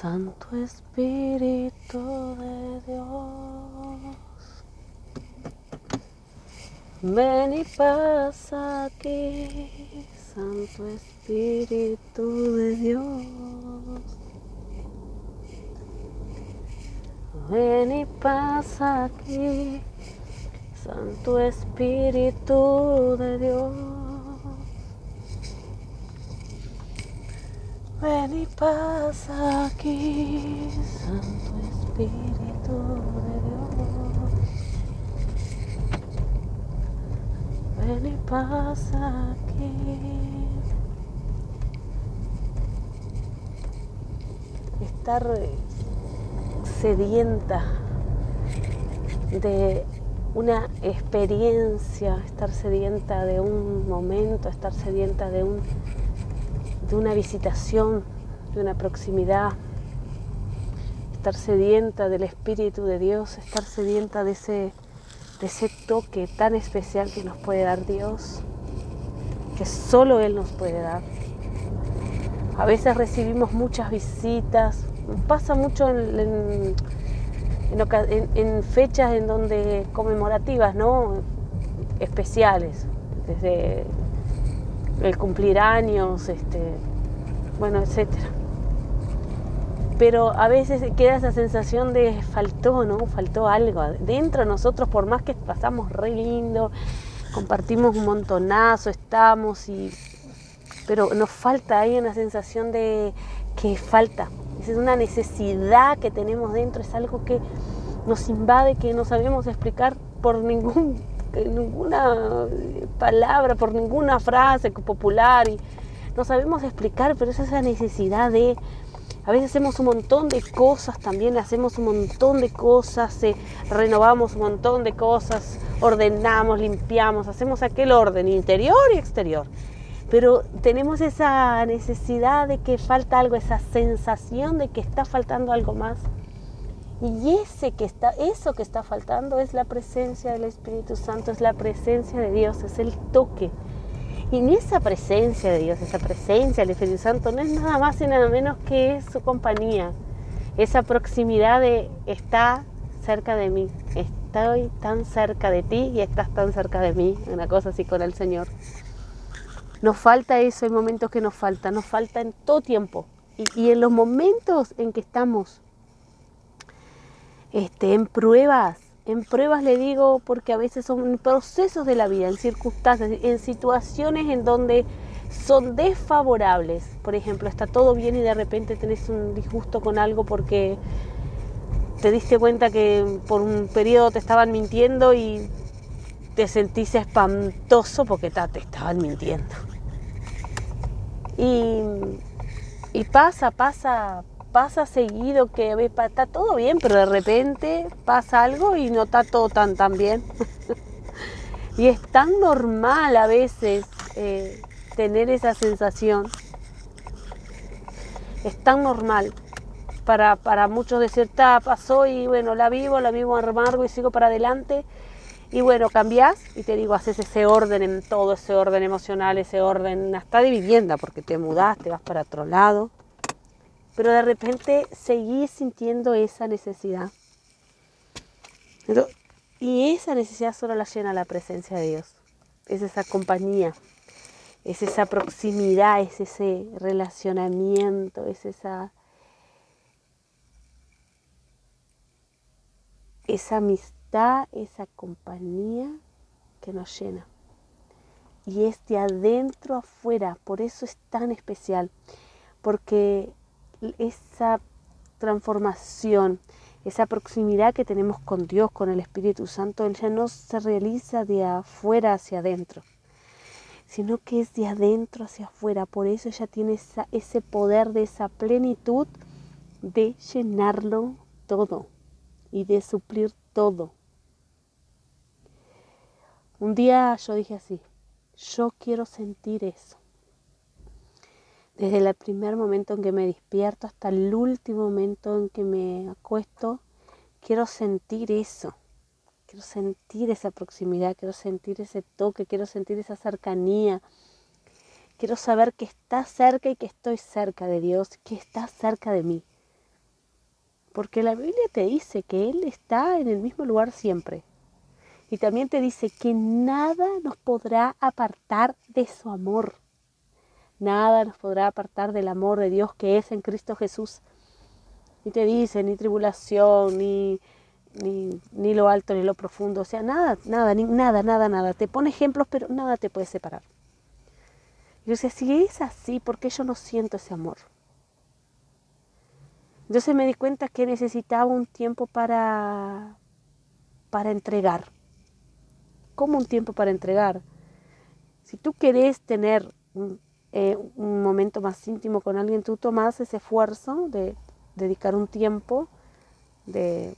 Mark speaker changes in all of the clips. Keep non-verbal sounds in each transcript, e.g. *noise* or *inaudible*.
Speaker 1: Santo Espíritu de Dios, ven y pasa aquí, Santo Espíritu de Dios. Ven y pasa aquí, Santo Espíritu de Dios. Ven y pasa aquí, Santo Espíritu de Dios. Ven y pasa aquí. Estar sedienta de una experiencia, estar sedienta de un momento, estar sedienta de un de una visitación, de una proximidad, estar sedienta del Espíritu de Dios, estar sedienta de ese, de ese toque tan especial que nos puede dar Dios, que solo Él nos puede dar. A veces recibimos muchas visitas, pasa mucho en, en, fechas en donde conmemorativas, ¿no? Especiales, desde el cumplir años, este, bueno, etcétera. Pero a veces queda esa sensación de faltó, ¿no? Faltó algo. Dentro de nosotros, por más que pasamos re lindo, compartimos un montonazo, estamos y. Pero nos falta ahí una sensación de que falta. Es una necesidad que tenemos dentro, es algo que nos invade, que no sabemos explicar por ningún ninguna palabra, por ninguna frase popular y no sabemos explicar, pero es esa necesidad de, a veces hacemos un montón de cosas también, hacemos un montón de cosas, eh, renovamos un montón de cosas, ordenamos, limpiamos, hacemos aquel orden interior y exterior. Pero tenemos esa necesidad de que falta algo, esa sensación de que está faltando algo más. Y ese que está, eso que está faltando es la presencia del Espíritu Santo, es la presencia de Dios, es el toque. Y en esa presencia de Dios, esa presencia del Espíritu Santo, no es nada más y nada menos que su compañía, esa proximidad de está cerca de mí, estoy tan cerca de ti y estás tan cerca de mí, una cosa así con el Señor. Nos falta eso, hay momentos que nos falta, nos falta en todo tiempo. Y, y en los momentos en que estamos este, en pruebas, en pruebas le digo porque a veces son procesos de la vida, en circunstancias, en situaciones en donde son desfavorables. Por ejemplo, está todo bien y de repente tenés un disgusto con algo porque te diste cuenta que por un periodo te estaban mintiendo y te sentís espantoso porque te estaban mintiendo. Y, y pasa, pasa, pasa seguido que está todo bien, pero de repente pasa algo y no está todo tan, bien. *laughs* y es tan normal a veces eh, tener esa sensación. Es tan normal para, para muchos decir, está, pasó y bueno, la vivo, la vivo amargo y sigo para adelante. Y bueno, cambias y te digo, haces ese orden en todo, ese orden emocional, ese orden hasta de vivienda, porque te mudaste, vas para otro lado pero de repente seguí sintiendo esa necesidad. y esa necesidad solo la llena la presencia de Dios. Es esa compañía, es esa proximidad, es ese relacionamiento, es esa, esa amistad, esa compañía que nos llena. Y es de adentro afuera, por eso es tan especial, porque esa transformación, esa proximidad que tenemos con Dios, con el Espíritu Santo, Él ya no se realiza de afuera hacia adentro, sino que es de adentro hacia afuera. Por eso ya tiene ese poder de esa plenitud de llenarlo todo y de suplir todo. Un día yo dije así, yo quiero sentir eso. Desde el primer momento en que me despierto hasta el último momento en que me acuesto, quiero sentir eso. Quiero sentir esa proximidad, quiero sentir ese toque, quiero sentir esa cercanía. Quiero saber que está cerca y que estoy cerca de Dios, que está cerca de mí. Porque la Biblia te dice que Él está en el mismo lugar siempre. Y también te dice que nada nos podrá apartar de su amor. Nada nos podrá apartar del amor de Dios que es en Cristo Jesús. Y te dice, ni tribulación, ni, ni, lo alto, ni lo profundo. O sea, nada, nada, ni, nada, nada, nada. Te pone ejemplos, pero nada te puede separar. Yo decía, si es así, ¿por qué yo no siento ese amor? Entonces me di cuenta que necesitaba un tiempo para, para entregar como un tiempo para entregar. Si tú querés tener eh, un, momento más íntimo con alguien, tú tomas ese esfuerzo de dedicar un tiempo, de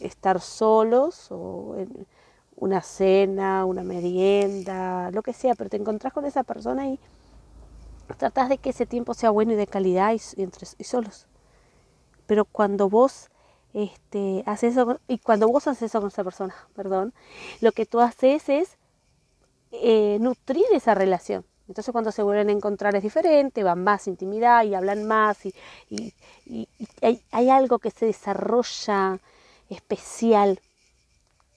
Speaker 1: estar solos o en una cena, una merienda, lo que sea, pero te encontrás con esa persona y tratás de que ese tiempo sea bueno y de calidad y, y solos. Pero cuando vos este, haces eso, y cuando vos haces eso con esa persona, perdón, lo que tú haces es eh, nutrir esa relación. Entonces cuando se vuelven a encontrar es diferente, van más intimidad y hablan más y, hay, hay, algo que se desarrolla especial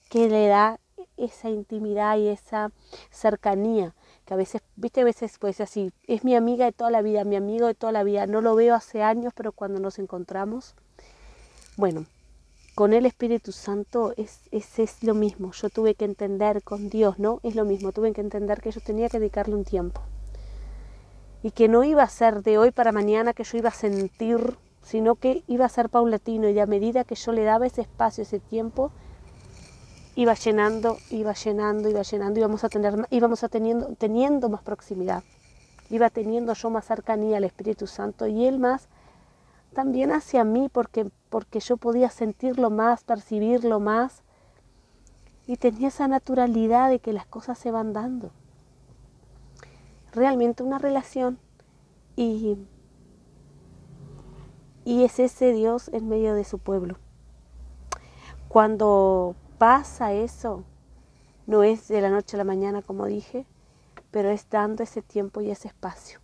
Speaker 1: que le da esa intimidad y esa cercanía que a veces, viste, a veces pues así, es mi amiga de toda la vida, mi amigo de toda la vida, no lo veo hace años, pero cuando nos encontramos, bueno, con el Espíritu Santo es, es, lo mismo. Yo tuve que entender con Dios, ¿no? Es lo mismo. Tuve que entender que yo tenía que dedicarle un tiempo. Y que no iba a ser de hoy para mañana que yo iba a sentir, sino que iba a ser paulatino. Y a medida que yo le daba ese espacio, ese tiempo, iba llenando, iba llenando, iba llenando, íbamos a tener, íbamos a teniendo, teniendo más proximidad. Iba teniendo yo más cercanía al Espíritu Santo y Él más también hacia mí porque, porque yo podía sentirlo más, percibirlo más y tenía esa naturalidad de que las cosas se van dando. Realmente una relación y, y es ese Dios en medio de su pueblo. Cuando pasa eso, no es de la noche a la mañana como dije, pero es dando ese tiempo y ese espacio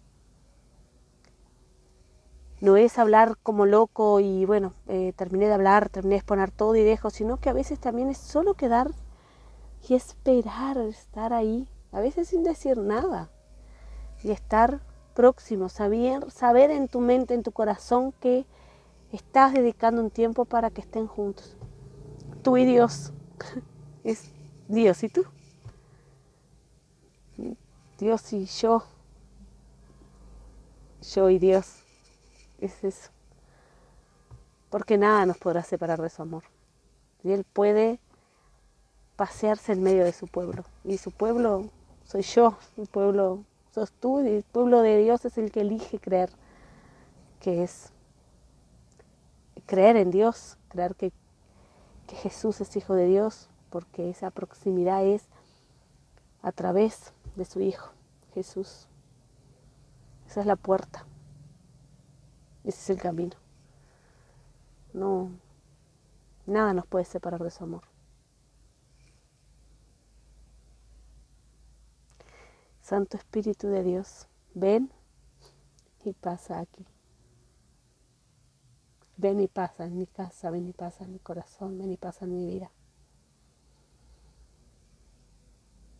Speaker 1: no es hablar como loco y bueno, eh, terminé de hablar, terminé de exponer todo y dejo, sino que a veces también es solo quedar y esperar, estar ahí, a veces sin decir nada, y estar próximo, saber, saber en tu mente, en tu corazón que estás dedicando un tiempo para que estén juntos. Tú y Dios, *laughs* es Dios y tú. Dios y yo, yo y Dios es eso. Porque nada nos podrá separar de su amor. Y Él puede pasearse en medio de su pueblo. Y su pueblo soy yo, mi pueblo sos tú, y el pueblo de Dios es el que elige creer, que es creer en Dios, creer que, que Jesús es hijo de Dios, porque esa proximidad es a través de su Hijo, Jesús. Esa es la puerta. Ese es el camino. No, nada nos puede separar de su amor. Santo Espíritu de Dios, ven y pasa aquí. Ven y pasa en mi casa, ven y pasa en mi corazón, ven y pasa en mi vida.